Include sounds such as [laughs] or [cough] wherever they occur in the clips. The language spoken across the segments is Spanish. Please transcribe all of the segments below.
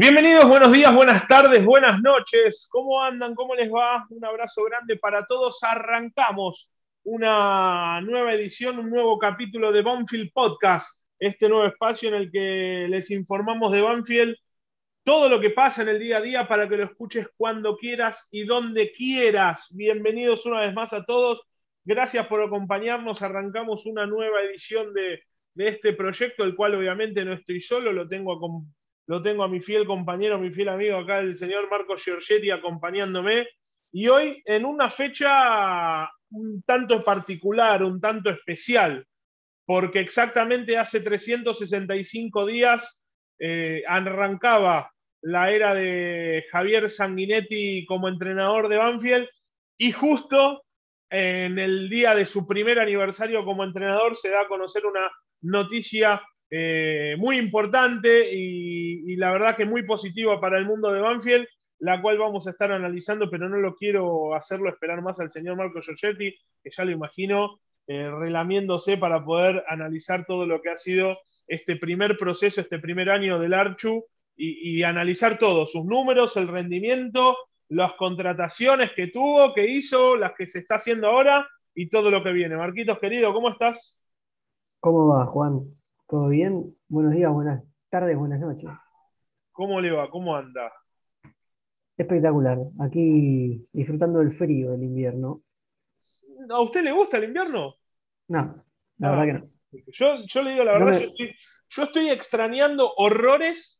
Bienvenidos, buenos días, buenas tardes, buenas noches. ¿Cómo andan? ¿Cómo les va? Un abrazo grande para todos. Arrancamos una nueva edición, un nuevo capítulo de Banfield Podcast, este nuevo espacio en el que les informamos de Banfield todo lo que pasa en el día a día para que lo escuches cuando quieras y donde quieras. Bienvenidos una vez más a todos. Gracias por acompañarnos. Arrancamos una nueva edición de, este proyecto, el cual obviamente no estoy solo, lo tengo acompañado lo tengo a mi fiel compañero, mi fiel amigo acá, el señor Marco Giorgetti, acompañándome. Y hoy en una fecha un tanto particular, un tanto especial, porque exactamente hace 365 días eh, arrancaba la era de Javier Sanguinetti como entrenador de Banfield y justo en el día de su primer aniversario como entrenador se da a conocer una noticia eh, muy importante y, la verdad que muy positiva para el mundo de Banfield, la cual vamos a estar analizando, pero no lo quiero hacerlo esperar más al señor Marco Giorgetti, que ya lo imagino eh, relamiéndose para poder analizar todo lo que ha sido este primer proceso, este primer año del Archu y, y analizar todo, sus números, el rendimiento, las contrataciones que tuvo, que hizo, las que se está haciendo ahora y todo lo que viene. Marquitos, querido, ¿cómo estás? ¿Cómo va, Juan? ¿Todo bien? Buenos días, buenas tardes, buenas noches. ¿Cómo le va? ¿Cómo anda? Espectacular. Aquí disfrutando del frío del invierno. ¿A usted le gusta el invierno? No, la verdad que no. Yo, le digo la verdad, yo, estoy, extrañando horrores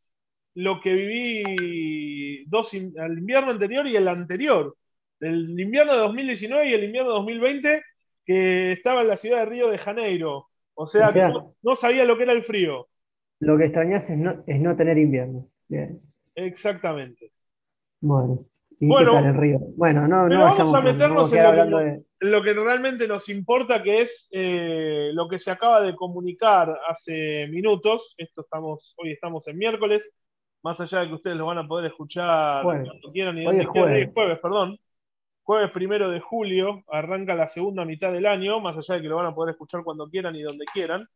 lo que viví dos, el invierno anterior y el anterior. El invierno de 2019 y el invierno de 2020, que estaba en la ciudad de Río de Janeiro. O sea, no, sabía lo que era el frío. Lo que extrañas es no, tener invierno. Exactamente. Bueno, ¿y qué tal el río? Bueno, no, no vamos a meternos en lo, que, realmente nos importa, que es eh, lo que se acaba de comunicar hace minutos. Esto estamos, hoy estamos en miércoles, más allá de que ustedes lo van a poder escuchar cuando quieran y hoy es jueves. jueves, perdón jueves primero de julio arranca la segunda mitad del año, más allá de que lo van a poder escuchar cuando quieran y donde quieran.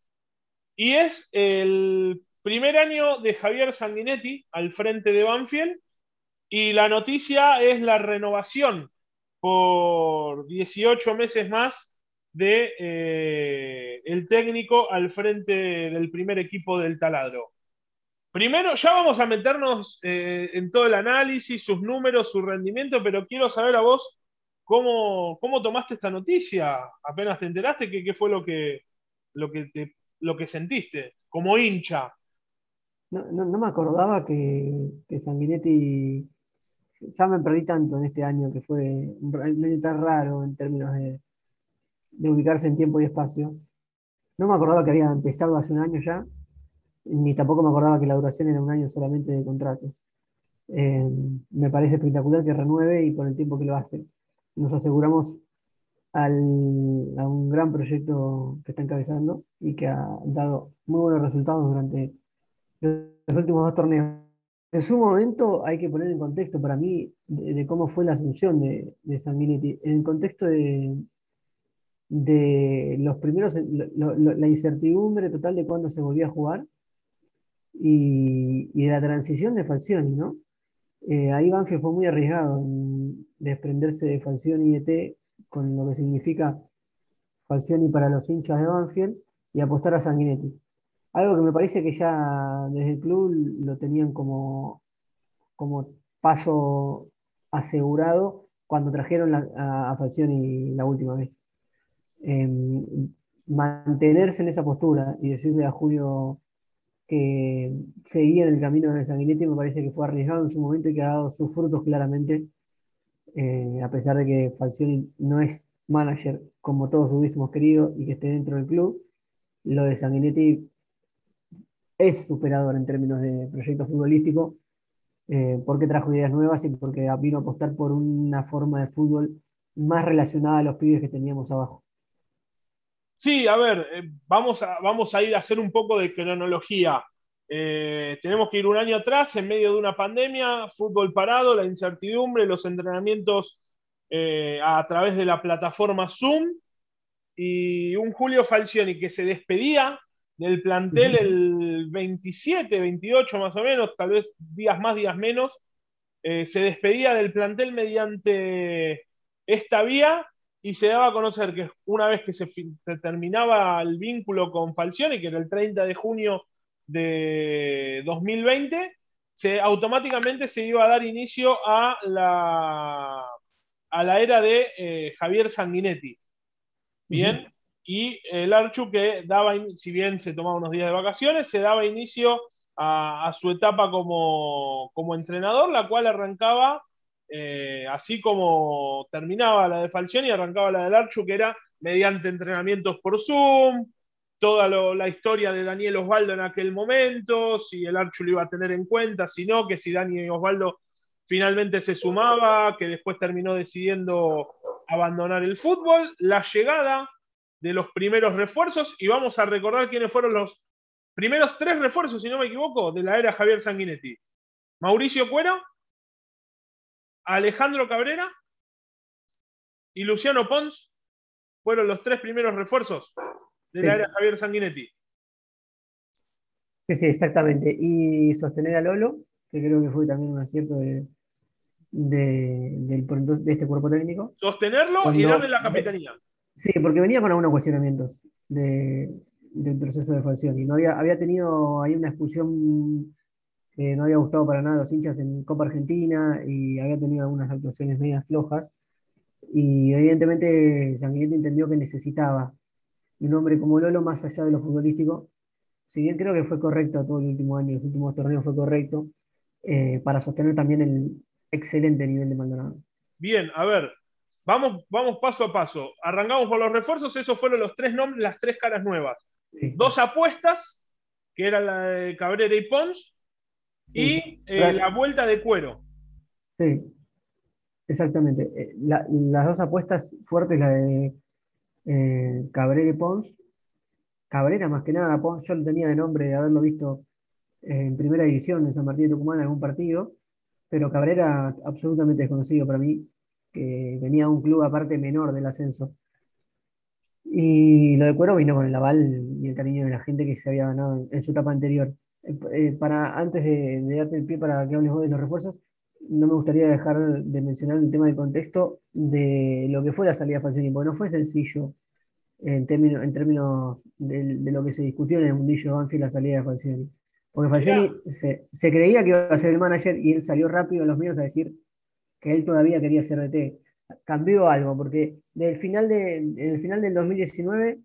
Y es el primer año de Javier Sanguinetti al frente de Banfield. Y la noticia es la renovación por 18 meses más de eh, el técnico al frente del primer equipo del taladro. Primero, ya vamos a meternos eh, en todo el análisis, sus números, su rendimiento, pero quiero saber a vos ¿Cómo, tomaste esta noticia? ¿Apenas te enteraste? ¿Qué, qué fue lo que, lo, que lo que sentiste como hincha? No, me acordaba que, que, Sanguinetti, ya me perdí tanto en este año, que fue un año tan raro en términos de, ubicarse en tiempo y espacio. No me acordaba que había empezado hace un año ya, ni tampoco me acordaba que la duración era un año solamente de contrato. Eh, me parece espectacular que renueve y por el tiempo que lo hace nos aseguramos a un gran proyecto que está encabezando y que ha dado muy buenos resultados durante los últimos dos torneos. En su momento hay que poner en contexto para mí de, cómo fue la asunción de, de Sanguinetti. En el contexto de, de los primeros, la incertidumbre total de cuándo se volvía a jugar y, de la transición de Falcioni, ¿no? Eh, ahí Banfield fue muy arriesgado en desprenderse de Falcioni y ET con lo que significa Falcioni para los hinchas de Banfield y apostar a Sanguinetti. Algo que me parece que ya desde el club lo tenían como, como paso asegurado cuando trajeron a, Falcioni la última vez. Em, mantenerse en esa postura y decirle a Julio que seguía en el camino de Sanguinetti me parece que fue arriesgado en su momento y que ha dado sus frutos claramente, eh, a pesar de que Falcioni no es manager como todos hubiésemos querido y que esté dentro del club, lo de Sanguinetti es superador en términos de proyecto futbolístico, eh, porque trajo ideas nuevas y porque vino a apostar por una forma de fútbol más relacionada a los pibes que teníamos abajo. Sí, a ver, eh, vamos, a, vamos a ir a hacer un poco de cronología. Eh, tenemos que ir un año atrás, en medio de una pandemia, fútbol parado, la incertidumbre, los entrenamientos eh, a través de la plataforma Zoom y un Julio Falcioni que se despedía del plantel el 27, 28 más o menos, tal vez días más, días menos, eh, se despedía del plantel mediante esta vía y se daba a conocer que una vez que se, terminaba el vínculo con Falcioni, que era el 30 de junio de 2020, se, automáticamente se iba a dar inicio a la, a la era de eh, Javier Sanguinetti. Bien, y el Archu que daba, si bien se tomaba unos días de vacaciones, se daba inicio a, su etapa como, como, entrenador, la cual arrancaba, eh, así como terminaba la de Falcioni, arrancaba la del Archu, que era mediante entrenamientos por Zoom, toda la historia de Daniel Osvaldo en aquel momento, si el Archu lo iba a tener en cuenta, si no, que si Daniel Osvaldo finalmente se sumaba, que después terminó decidiendo abandonar el fútbol, la llegada de los primeros refuerzos y vamos a recordar quiénes fueron los primeros tres refuerzos, si no me equivoco, de la era Javier Sanguinetti. Mauricio Cuero, Alejandro Cabrera y Luciano Pons fueron los tres primeros refuerzos de la era Javier Sanguinetti. Sí, sí, exactamente. Y sostener a Lolo, que creo que fue también un acierto de, de, este cuerpo técnico. Sostenerlo y darle la capitanía. Sí, porque venía con algunos cuestionamientos del proceso de Falcioni. No había, había tenido ahí una expulsión que no había gustado para nada a los hinchas en Copa Argentina y había tenido algunas actuaciones medias flojas. Y evidentemente Sanguinetti entendió que necesitaba un hombre como Lolo más allá de lo futbolístico. Si bien creo que fue correcto todo el último año, los últimos torneos fue correcto, eh, para sostener también el excelente nivel de Maldonado. Bien, a ver, Vamos, vamos paso a paso. Arrancamos por los refuerzos, esos fueron los tres nombres, las tres caras nuevas. Dos apuestas, que era la de Cabrera y Pons, y eh, la vuelta de cuero. Sí, exactamente. Eh, las dos apuestas fuertes, la de eh, Cabrera y Pons. Cabrera más que nada, Pons, yo lo tenía de nombre de haberlo visto en primera división en San Martín de Tucumán en algún partido, pero Cabrera absolutamente desconocido para mí que venía de un club aparte menor del ascenso. Y lo de Cuero vino con el aval y el cariño de la gente que se había ganado en, su etapa anterior. Eh, eh, para, antes de, darte el pie para que hables vos de los refuerzos, no me gustaría dejar de mencionar el tema del contexto de lo que fue la salida de Falcioni, porque no fue sencillo en términos, en términos de, lo que se discutió en el mundillo de Banfield la salida de Falcioni. Porque Falcioni se, se, creía que iba a ser el manager y él salió rápido a los medios a decir que él todavía quería ser DT. Cambió algo, porque del final de, en el final del 2019,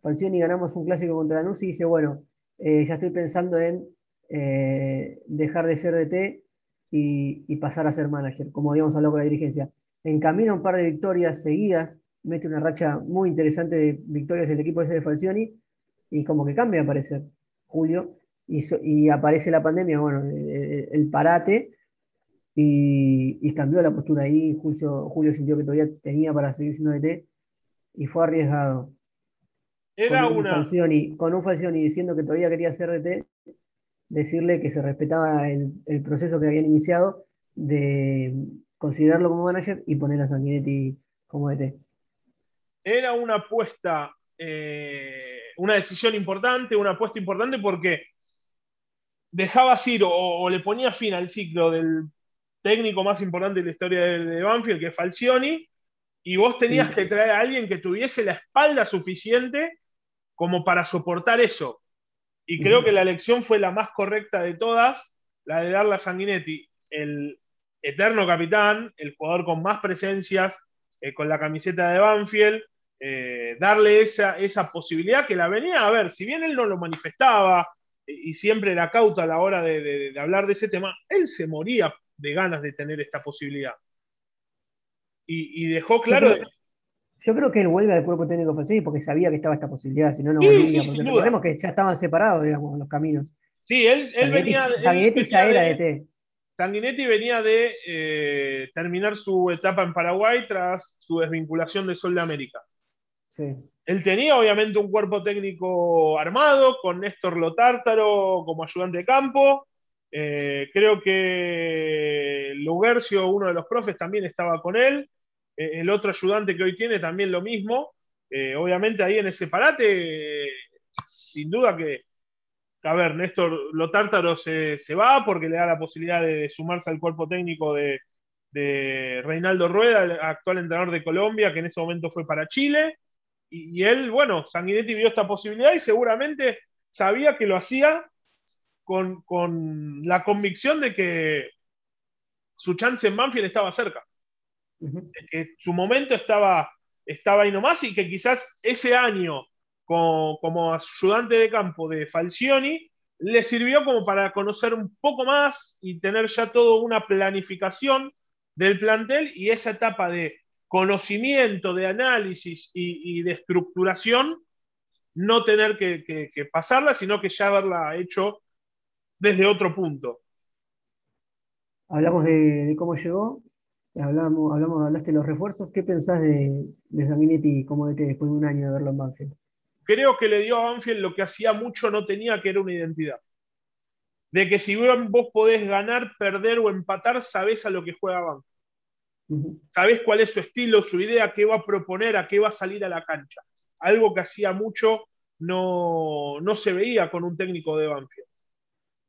Falcioni ganamos un clásico contra Lanús y dice, bueno, eh, ya estoy pensando en eh, dejar de ser DT y, y, pasar a ser manager, como habíamos hablado con la dirigencia. Encamina un par de victorias seguidas, mete una racha muy interesante de victorias del equipo ese de Falcioni y como que cambia a parecer, Julio, y, y aparece la pandemia, bueno, el parate, y, cambió la postura ahí. Julio, Julio sintió que todavía tenía para seguir siendo DT y fue arriesgado. Era con un una. con un Falcioni diciendo que todavía quería ser DT, decirle que se respetaba el, proceso que habían iniciado de considerarlo como manager y poner a Sanguinetti como DT. Era una apuesta, eh, una decisión importante, una apuesta importante porque dejaba ir o, le ponía fin al ciclo del técnico más importante de la historia de, Banfield, que es Falcioni, y vos tenías que traer a alguien que tuviese la espalda suficiente como para soportar eso. Y creo que la elección fue la más correcta de todas, la de darle a Sanguinetti, el eterno capitán, el jugador con más presencias eh, con la camiseta de Banfield, eh, darle esa, esa posibilidad que la venía a ver, si bien él no lo manifestaba y siempre era cauto a la hora de hablar de ese tema, él se moría de ganas de tener esta posibilidad. Y, dejó claro. Yo creo, que él vuelve al cuerpo técnico francés porque sabía que estaba esta posibilidad, si no, no volvía. porque recordemos que ya estaban separados, digamos, los caminos. Sí, él, venía. Sanguinetti ya era de, T. Sanguinetti venía de eh, terminar su etapa en Paraguay tras su desvinculación de Sol de América. Sí. Él tenía obviamente un cuerpo técnico armado, con Néstor Lotártaro como ayudante de campo, eh, creo que Lugercio, uno de los profes, también estaba con él. Eh, el otro ayudante que hoy tiene también lo mismo. Eh, obviamente ahí en ese parate sin duda que, a ver, Néstor Lotártaro se, se va porque le da la posibilidad de, sumarse al cuerpo técnico de, Reinaldo Rueda, el actual entrenador de Colombia, que en ese momento fue para Chile. Y, él, bueno, Sanguinetti vio esta posibilidad y seguramente sabía que lo hacía con, la convicción de que su chance en Banfield estaba cerca. Que su momento estaba, estaba ahí nomás y que quizás ese año como, como ayudante de campo de Falcioni le sirvió como para conocer un poco más y tener ya toda una planificación del plantel y esa etapa de conocimiento, de análisis y, de estructuración, no tener que, que, pasarla, sino que ya haberla hecho desde otro punto. Hablamos de, cómo llegó, hablamos, hablamos, hablaste de los refuerzos. ¿Qué pensás de, de Zaminetti como DT después de un año de verlo en Banfield? Creo que le dio a Banfield lo que hacía mucho no tenía, que era una identidad. De que si vos podés ganar, perder o empatar, sabés a lo que juega Banfield. Sabés cuál es su estilo, su idea, qué va a proponer, a qué va a salir a la cancha. Algo que hacía mucho no, no se veía con un técnico de Banfield.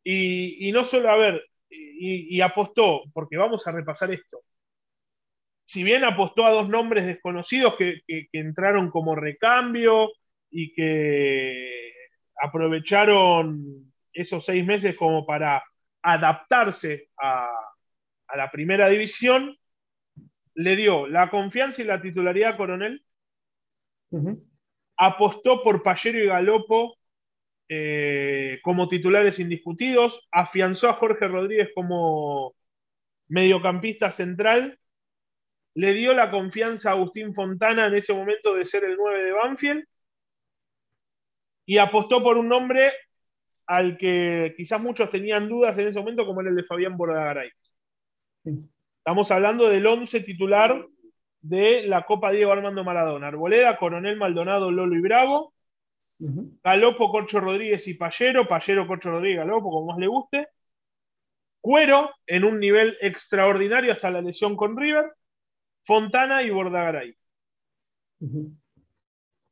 Y, no solo, a ver, y, apostó, porque vamos a repasar esto. Si bien apostó a dos nombres desconocidos que, entraron como recambio y que aprovecharon esos seis meses como para adaptarse a, la primera división, le dio la confianza y la titularidad a Coronel, apostó por Pallero y Galopo eh, como titulares indiscutidos, afianzó a Jorge Rodríguez como mediocampista central, le dio la confianza a Agustín Fontana en ese momento de ser el 9 de Banfield y apostó por un nombre al que quizás muchos tenían dudas en ese momento, como era el de Fabián Bordagaray. Estamos hablando del 11 titular de la Copa Diego Armando Maradona. Arboleda, Coronel Maldonado, Lolo y Bravo, Galopo, Corcho Rodríguez y Pallero, Pallero, Corcho Rodríguez, Galopo, como más le guste. Cuero en un nivel extraordinario hasta la lesión con River. Fontana y Bordagaray.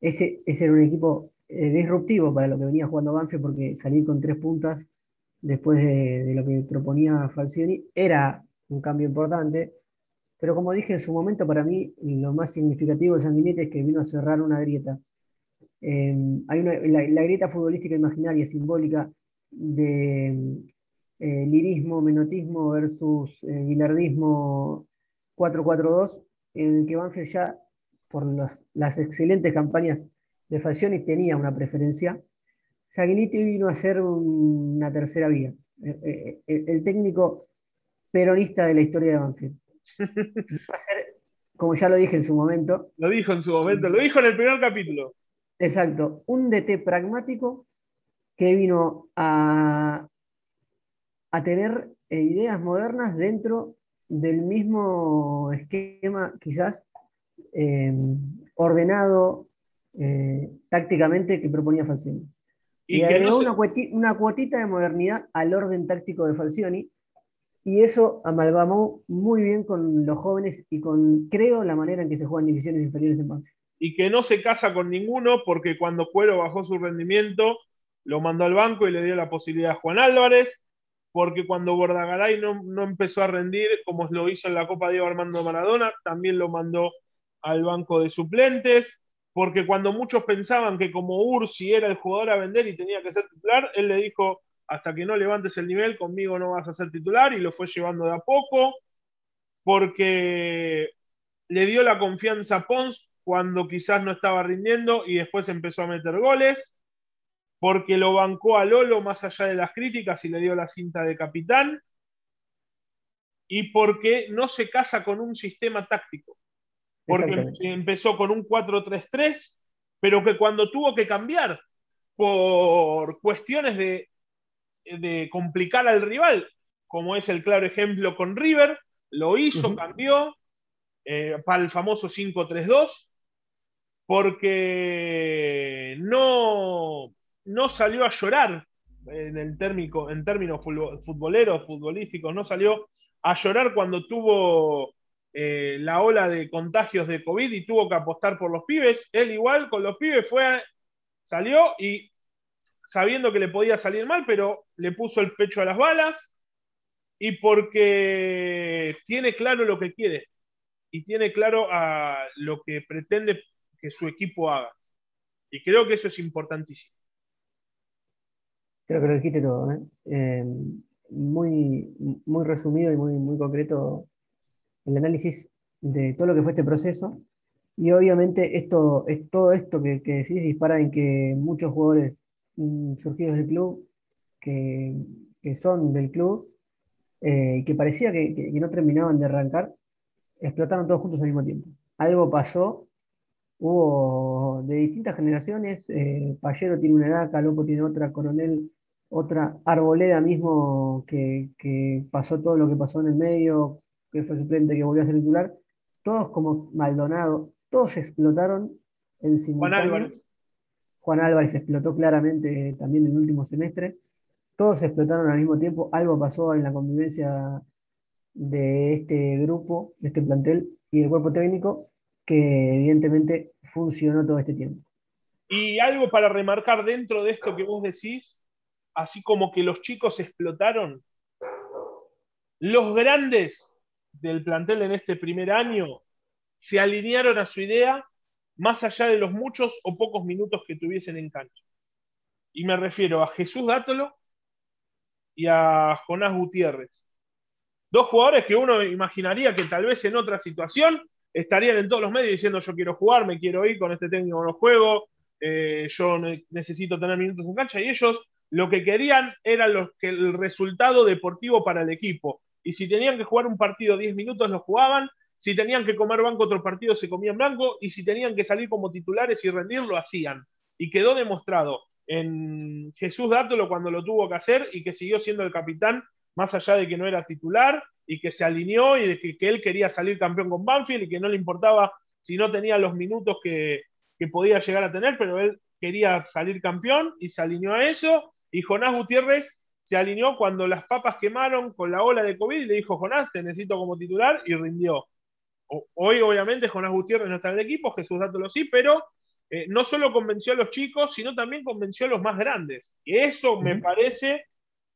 ese, era un equipo eh, disruptivo para lo que venía jugando Banfield, porque salir con tres puntas después de, lo que proponía Falcioni era un cambio importante. Pero como dije en su momento, para mí lo más significativo de Sanguinetti es que vino a cerrar una grieta Em, hay la, grieta futbolística imaginaria, simbólica, de eh, lirismo, menotismo versus eh, 4-4-2, en el que Banfield ya, por las excelentes campañas de Falcioni, tenía una preferencia. Sanguinetti vino a ser una tercera vía, eh, eh, el, técnico peronista de la historia de Banfield. [laughs] Va a ser, como ya lo dije en su momento. Lo dijo en su momento, lo dijo en el primer capítulo. Exacto, un DT pragmático que vino a, a tener eh, ideas modernas dentro del mismo esquema, quizás em, ordenado eh, tácticamente que proponía Falcioni. Y, agregó una, una, cuotita de modernidad al orden táctico de Falcioni, y eso amalgamó muy bien con los jóvenes y con, creo, la manera en que se juegan divisiones inferiores en Banfield y que no se casa con ninguno porque cuando Cuero bajó su rendimiento lo mandó al banco y le dio la posibilidad a Juan Álvarez, porque cuando Bordagaray no, no empezó a rendir como lo hizo en la Copa Diego Armando Maradona, también lo mandó al banco de suplentes, porque cuando muchos pensaban que como Ursi era el jugador a vender y tenía que ser titular, él le dijo, hasta que no levantes el nivel, conmigo no vas a ser titular, y lo fue llevando de a poco, porque le dio la confianza a Pons cuando quizás no estaba rindiendo y después empezó a meter goles, porque lo bancó a Lolo más allá de las críticas y le dio la cinta de capitán, y porque no se casa con un sistema táctico, porque empezó con un 4-3-3, pero que cuando tuvo que cambiar por cuestiones de, de complicar al rival, como es el claro ejemplo con River, lo hizo, cambió eh, para el famoso 5-3-2 porque no, no salió a llorar en, el térmico, en términos futboleros, futbolísticos, no salió a llorar cuando tuvo eh, la ola de contagios de COVID y tuvo que apostar por los pibes. Él igual con los pibes fue, salió y sabiendo que le podía salir mal, pero le puso el pecho a las balas y porque tiene claro lo que quiere y tiene claro a lo que pretende que su equipo haga. Y creo que eso es importantísimo. Creo que lo dijiste todo, ¿eh? Eh, muy, muy resumido y muy, muy concreto el análisis de todo lo que fue este proceso. Y obviamente esto, es, todo esto que, decís dispara en que muchos jugadores mm, surgidos del club, que, que son del club, eh, que parecía que, no terminaban de arrancar, explotaron todos juntos al mismo tiempo. Algo pasó, hubo de distintas generaciones, eh, Payero tiene una edad, Calopo tiene otra, Coronel otra, Arboleda mismo que, que pasó todo lo que pasó en el medio, que fue suplente, que volvió a ser titular, todos como Maldonado, todos explotaron en simultáneo. Juan Álvarez. Juan Álvarez explotó claramente también en el último semestre. Todos explotaron al mismo tiempo. Algo pasó en la convivencia de este grupo, de este plantel y del cuerpo técnico, que evidentemente funcionó todo este tiempo. Y algo para remarcar dentro de esto que vos decís, así como que los chicos explotaron, los grandes del plantel en este primer año se alinearon a su idea más allá de los muchos o pocos minutos que tuviesen en cancha. Y me refiero a Jesús Dátolo y a Jonás Gutiérrez. Dos jugadores que uno imaginaría que tal vez en otra situación estarían en todos los medios diciendo yo quiero jugar, me quiero ir con este técnico no juego, eh, yo necesito tener minutos en cancha y ellos lo que querían era los, que el resultado deportivo para el equipo y si tenían que jugar un partido 10 minutos, lo jugaban. Si tenían que comer banco otro partido, se comían blanco. Y si tenían que salir como titulares y rendir, lo hacían. Y quedó demostrado en Jesús Dátolo cuando lo tuvo que hacer y que siguió siendo el capitán, más allá de que no era titular y que se alineó y que, él quería salir campeón con Banfield y que no le importaba si no tenía los minutos que podía llegar a tener, pero él quería salir campeón y se alineó a eso. Y Jonás Gutiérrez se alineó cuando las papas quemaron con la ola de COVID y le dijo, Jonás, te necesito como titular y rindió. Hoy, obviamente, Jonás Gutiérrez no está en el equipo, Jesús Dátolo sí, pero eh, no solo convenció a los chicos, sino también convenció a los más grandes. Y eso me parece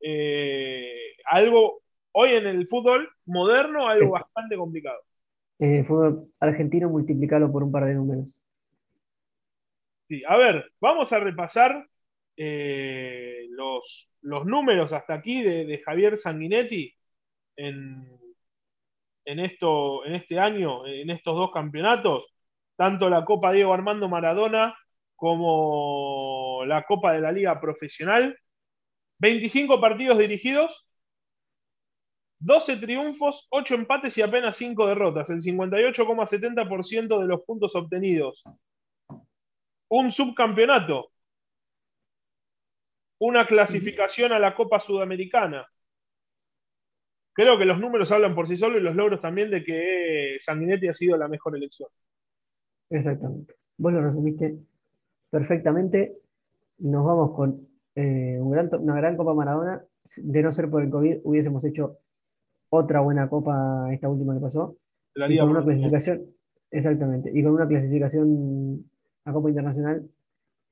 eh, algo, hoy en el fútbol moderno, algo bastante complicado. En el fútbol argentino, multiplicarlo por un par de números. Sí, a ver, vamos a repasar eh, los, números hasta aquí de, Javier Sanguinetti en, en, esto, en este año, en estos dos campeonatos, tanto la Copa Diego Armando Maradona como la Copa de la Liga Profesional. 25 partidos dirigidos, 12 triunfos, 8 empates y apenas 5 derrotas, el 58,70% de los puntos obtenidos. Un subcampeonato, una clasificación a la Copa Sudamericana. Creo que los números hablan por sí solos y los logros también de que Sanguinetti ha sido la mejor elección. Exactamente. Vos lo resumiste perfectamente. Nos vamos con eh, una gran Copa Maradona. De no ser por el COVID, hubiésemos hecho otra buena Copa, esta última que pasó. y con una clasificación, exactamente, y con una clasificación a Copa Internacional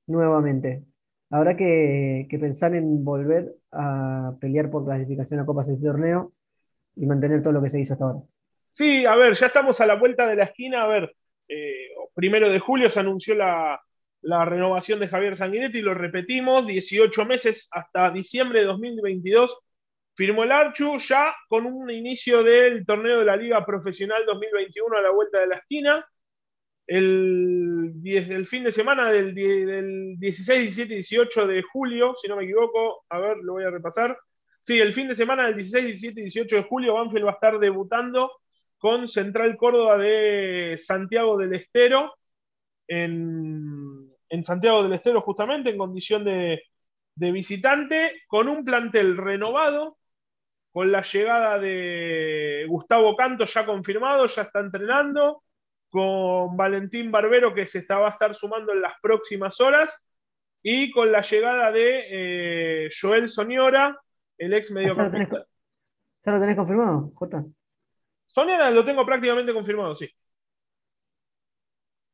nuevamente habrá que, pensar en volver a pelear por clasificación a Copas del torneo y mantener todo lo que se hizo hasta ahora. Sí, a ver, ya estamos a la vuelta de la esquina. A ver, eh, primero de julio se anunció la, renovación de Javier Sanguinetti, lo repetimos, 18 meses hasta diciembre de 2022. Firmó el Archu ya con un inicio del torneo de la Liga Profesional 2021 a la vuelta de la esquina el, fin de semana del, 16, 17 y 18 de julio, si no me equivoco, a ver, lo voy a repasar. Sí, el fin de semana del 16, 17 y 18 de julio, Banfield va a estar debutando con Central Córdoba de Santiago del Estero, en, Santiago del Estero justamente, en condición de, de visitante, con un plantel renovado, con la llegada de Gustavo Canto ya confirmado, ya está entrenando, con Valentín Barbero, que se está, va a estar sumando en las próximas horas, y con la llegada de eh, Joel Soñora, el ex mediocampista. ¿Ya lo tenés confirmado, Jota? Soñora lo tengo prácticamente confirmado, sí.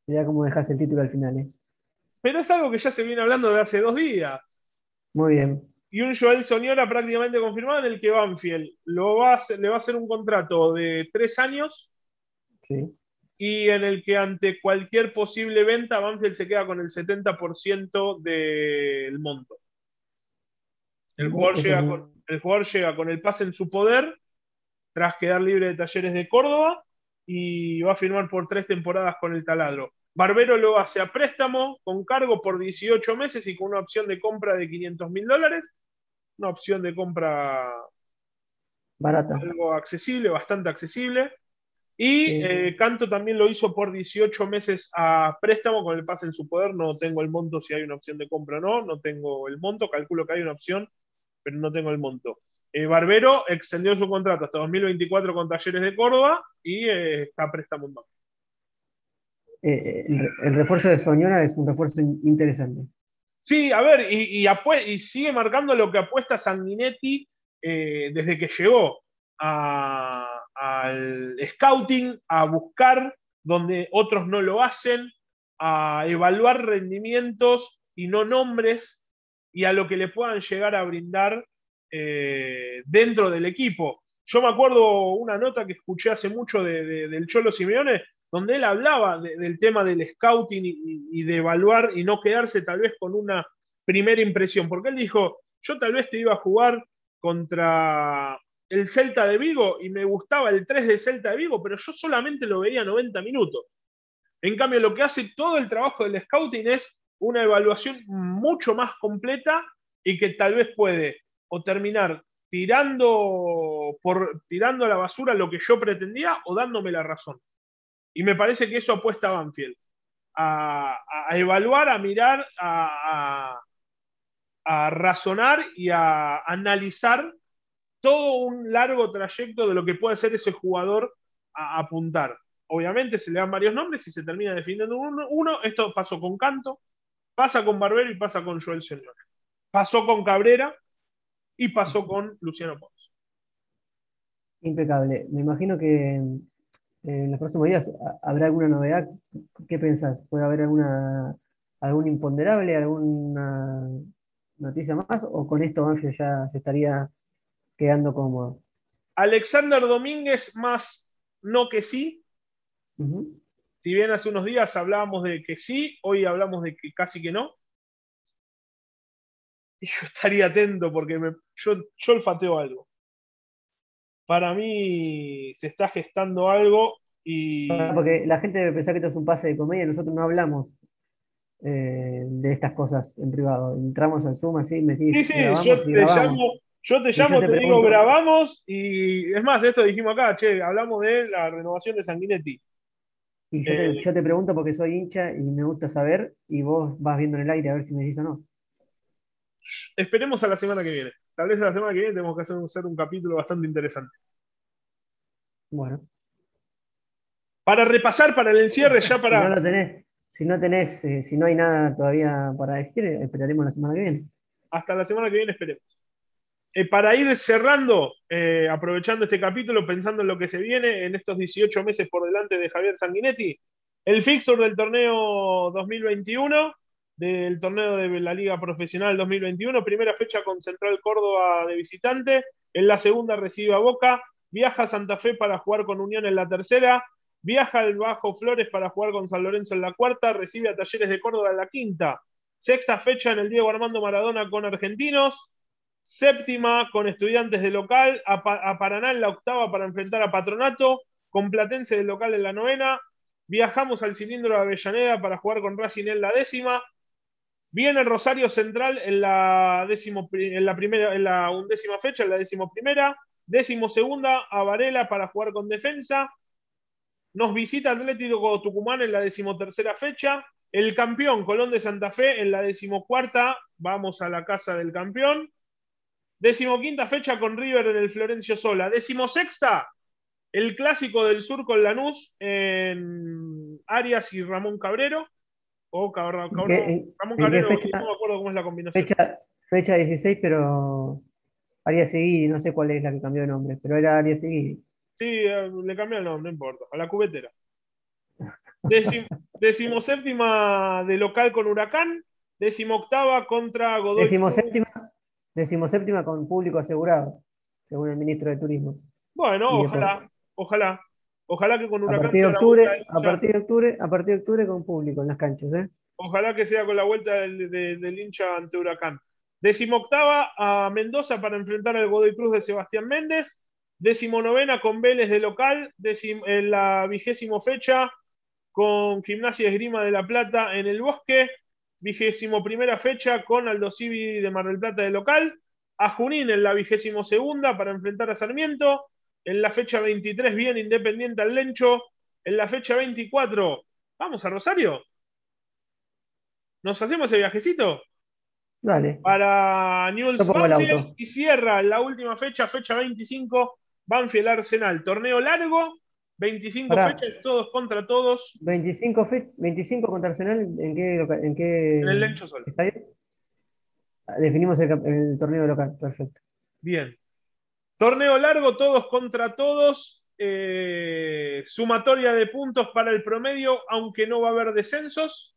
Mira cómo dejas el título al final, ¿eh? Pero es algo que ya se viene hablando de hace dos días. Muy bien. Y un Joel Soñora prácticamente confirmado en el que Banfield lo va le va a hacer un contrato de tres años. Sí. Y en el que ante cualquier posible venta, Banfield se queda con el 70% del monto. El jugador, llega con, el jugador llega con el pase en su poder, tras quedar libre de talleres de Córdoba, y va a firmar por tres temporadas con el taladro. Barbero lo hace a préstamo con cargo por 18 meses y con una opción de compra de 500 mil dólares. Una opción de compra barata. Algo accesible, bastante accesible. Y eh, Canto también lo hizo por 18 meses a préstamo con el pase en su poder. No tengo el monto si hay una opción de compra o no. No tengo el monto. Calculo que hay una opción, pero no tengo el monto. Eh, Barbero extendió su contrato hasta 2024 con Talleres de Córdoba y eh, está a préstamo en eh, el, refuerzo de Soñora es un refuerzo interesante. Sí, a ver, y, sigue marcando lo que apuesta Sanguinetti eh, desde que llegó al scouting, a buscar donde otros no lo hacen, a evaluar rendimientos y no nombres y a lo que le puedan llegar a brindar eh, dentro del equipo. Yo me acuerdo una nota que escuché hace mucho del Cholo Simeone, donde él hablaba del tema del scouting y, de evaluar y no quedarse tal vez con una primera impresión, porque él dijo, yo tal vez te iba a jugar contra el Celta de Vigo y me gustaba el 3 de Celta de Vigo, pero yo solamente lo veía 90 minutos. En cambio, lo que hace todo el trabajo del scouting es una evaluación mucho más completa y que tal vez puede o terminar tirando, por, tirando a la basura lo que yo pretendía o dándome la razón. Y me parece que eso apuesta a Banfield. A, evaluar, a mirar, a, razonar y a analizar todo un largo trayecto de lo que puede ser ese jugador a apuntar. Obviamente se le dan varios nombres y se termina definiendo uno. uno. Esto pasó con Canto, pasa con Barbero y pasa con Joel Señor. Pasó con Cabrera y pasó con Luciano Pons. Impecable. Me imagino que en los próximos días habrá alguna novedad. ¿Qué pensás? ¿Puede haber alguna algún imponderable, alguna noticia más? ¿O con esto Banfield ya se estaría quedando cómodo? Alexander Domínguez más no que sí. Si bien hace unos días hablábamos de que sí, hoy hablamos de que casi que no. Y yo estaría atento porque me, yo, yo olfateo algo para mí se está gestando algo y... Porque la gente debe pensar que esto es un pase de comedia, nosotros no hablamos eh, de estas cosas en privado. Entramos al Zoom así, me sigues. Sí, sí, yo te, llamo, yo te llamo, te, digo, grabamos y es más, esto dijimos acá, che, hablamos de la renovación de Sanguinetti. Y yo, te, eh, yo te pregunto porque soy hincha y me gusta saber y vos vas viendo en el aire a ver si me dices o no. Esperemos a la semana que viene tal vez la semana que viene tenemos que hacer, un capítulo bastante interesante. Bueno. Para repasar, para el encierre, ya [laughs] para. Si no, tenés, si no tenés, eh, si no hay nada todavía para decir, esperaremos la semana que viene. Hasta la semana que viene esperemos. Eh, para ir cerrando, eh, aprovechando este capítulo, pensando en lo que se viene en estos 18 meses por delante de Javier Sanguinetti, el fixture del torneo 2021 del torneo de la Liga Profesional 2021. Primera fecha con Central Córdoba de visitante. En la segunda recibe a Boca. Viaja a Santa Fe para jugar con Unión en la tercera. Viaja al Bajo Flores para jugar con San Lorenzo en la cuarta. Recibe a Talleres de Córdoba en la quinta. Sexta fecha en el Diego Armando Maradona con Argentinos. Séptima con Estudiantes de local. A, Paraná en la octava para enfrentar a Patronato. Con Platense de local en la novena. Viajamos al cilindro de Avellaneda para jugar con Racing en la décima. Viene Rosario Central en la, décimo, en la, primera, en la undécima fecha, en la décimo primera. Décimo segunda a Varela para jugar con defensa. Nos visita Atlético Tucumán en la decimotercera fecha. El campeón Colón de Santa Fe en la decimocuarta. Vamos a la casa del campeón. Decimoquinta fecha con River en el Florencio Sola. Decimosexta, el clásico del sur con Lanús en Arias y Ramón Cabrero. O Ramón Cabrero, fecha, no me acuerdo cómo es la combinación. Fecha, 16, pero Arias Seguí, no sé cuál es la que cambió de nombre, pero era Arias Seguí. Sí, eh, le cambió el nombre, no importa, a la cubetera. [laughs] decimoséptima de local con Huracán, decimoctava contra Godoy Decimoséptima, Decimoséptima con público asegurado, según el ministro de Turismo. Bueno, ojalá, ojalá. Ojalá que con Huracán. A partir de octubre, a partir de octubre, a partir de octubre con público en las canchas, ¿eh? Ojalá que sea con la vuelta del, hincha ante Huracán. Decimoctava a Mendoza para enfrentar al Godoy Cruz de Sebastián Méndez. Decimonovena con Vélez de local. en la vigésimo fecha con Gimnasia Esgrima de La Plata en el Bosque. Vigésimo primera fecha con Aldo Civi de Mar del Plata de local. A Junín en la vigésimo segunda para enfrentar a Sarmiento. En la fecha 23 bien Independiente al Lencho. En la fecha 24, vamos a Rosario. ¿Nos hacemos el viajecito? Dale. Para Newell's y cierra la última fecha, fecha 25, Banfield Arsenal. Torneo largo, 25 fechas, todos contra todos. 25, 25 contra Arsenal, ¿en qué, en qué En el Lencho Sol. Definimos el, el torneo local, perfecto. Bien. Torneo largo, todos contra todos. Eh, sumatoria de puntos para el promedio, aunque no va a haber descensos.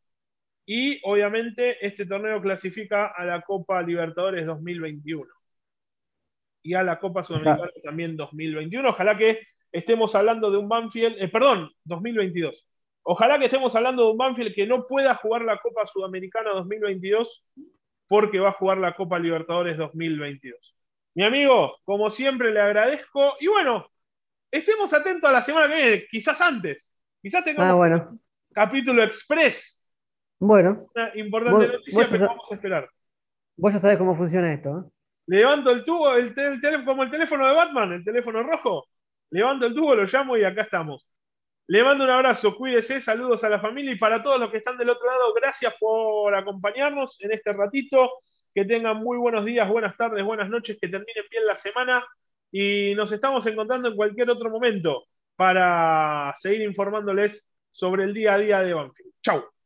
Y obviamente este torneo clasifica a la Copa Libertadores 2021. Y a la Copa Sudamericana también 2021. Ojalá que estemos hablando de un Banfield, eh, perdón, 2022. Ojalá que estemos hablando de un Banfield que no pueda jugar la Copa Sudamericana 2022 porque va a jugar la Copa Libertadores 2022. Mi amigo, como siempre, le agradezco. Y bueno, estemos atentos a la semana que viene, quizás antes. Quizás tengamos ah, bueno. capítulo express. Bueno. Una importante noticia, pero vamos a esperar. Vos ya sabés cómo funciona esto. ¿eh? Levanto el tubo, el, como el teléfono de Batman, el teléfono rojo. Levanto el tubo, lo llamo y acá estamos. Le mando un abrazo, cuídese, saludos a la familia y para todos los que están del otro lado, gracias por acompañarnos en este ratito que tengan muy buenos días, buenas tardes, buenas noches, que terminen bien la semana y nos estamos encontrando en cualquier otro momento para seguir informándoles sobre el día a día de Banfield. Chau.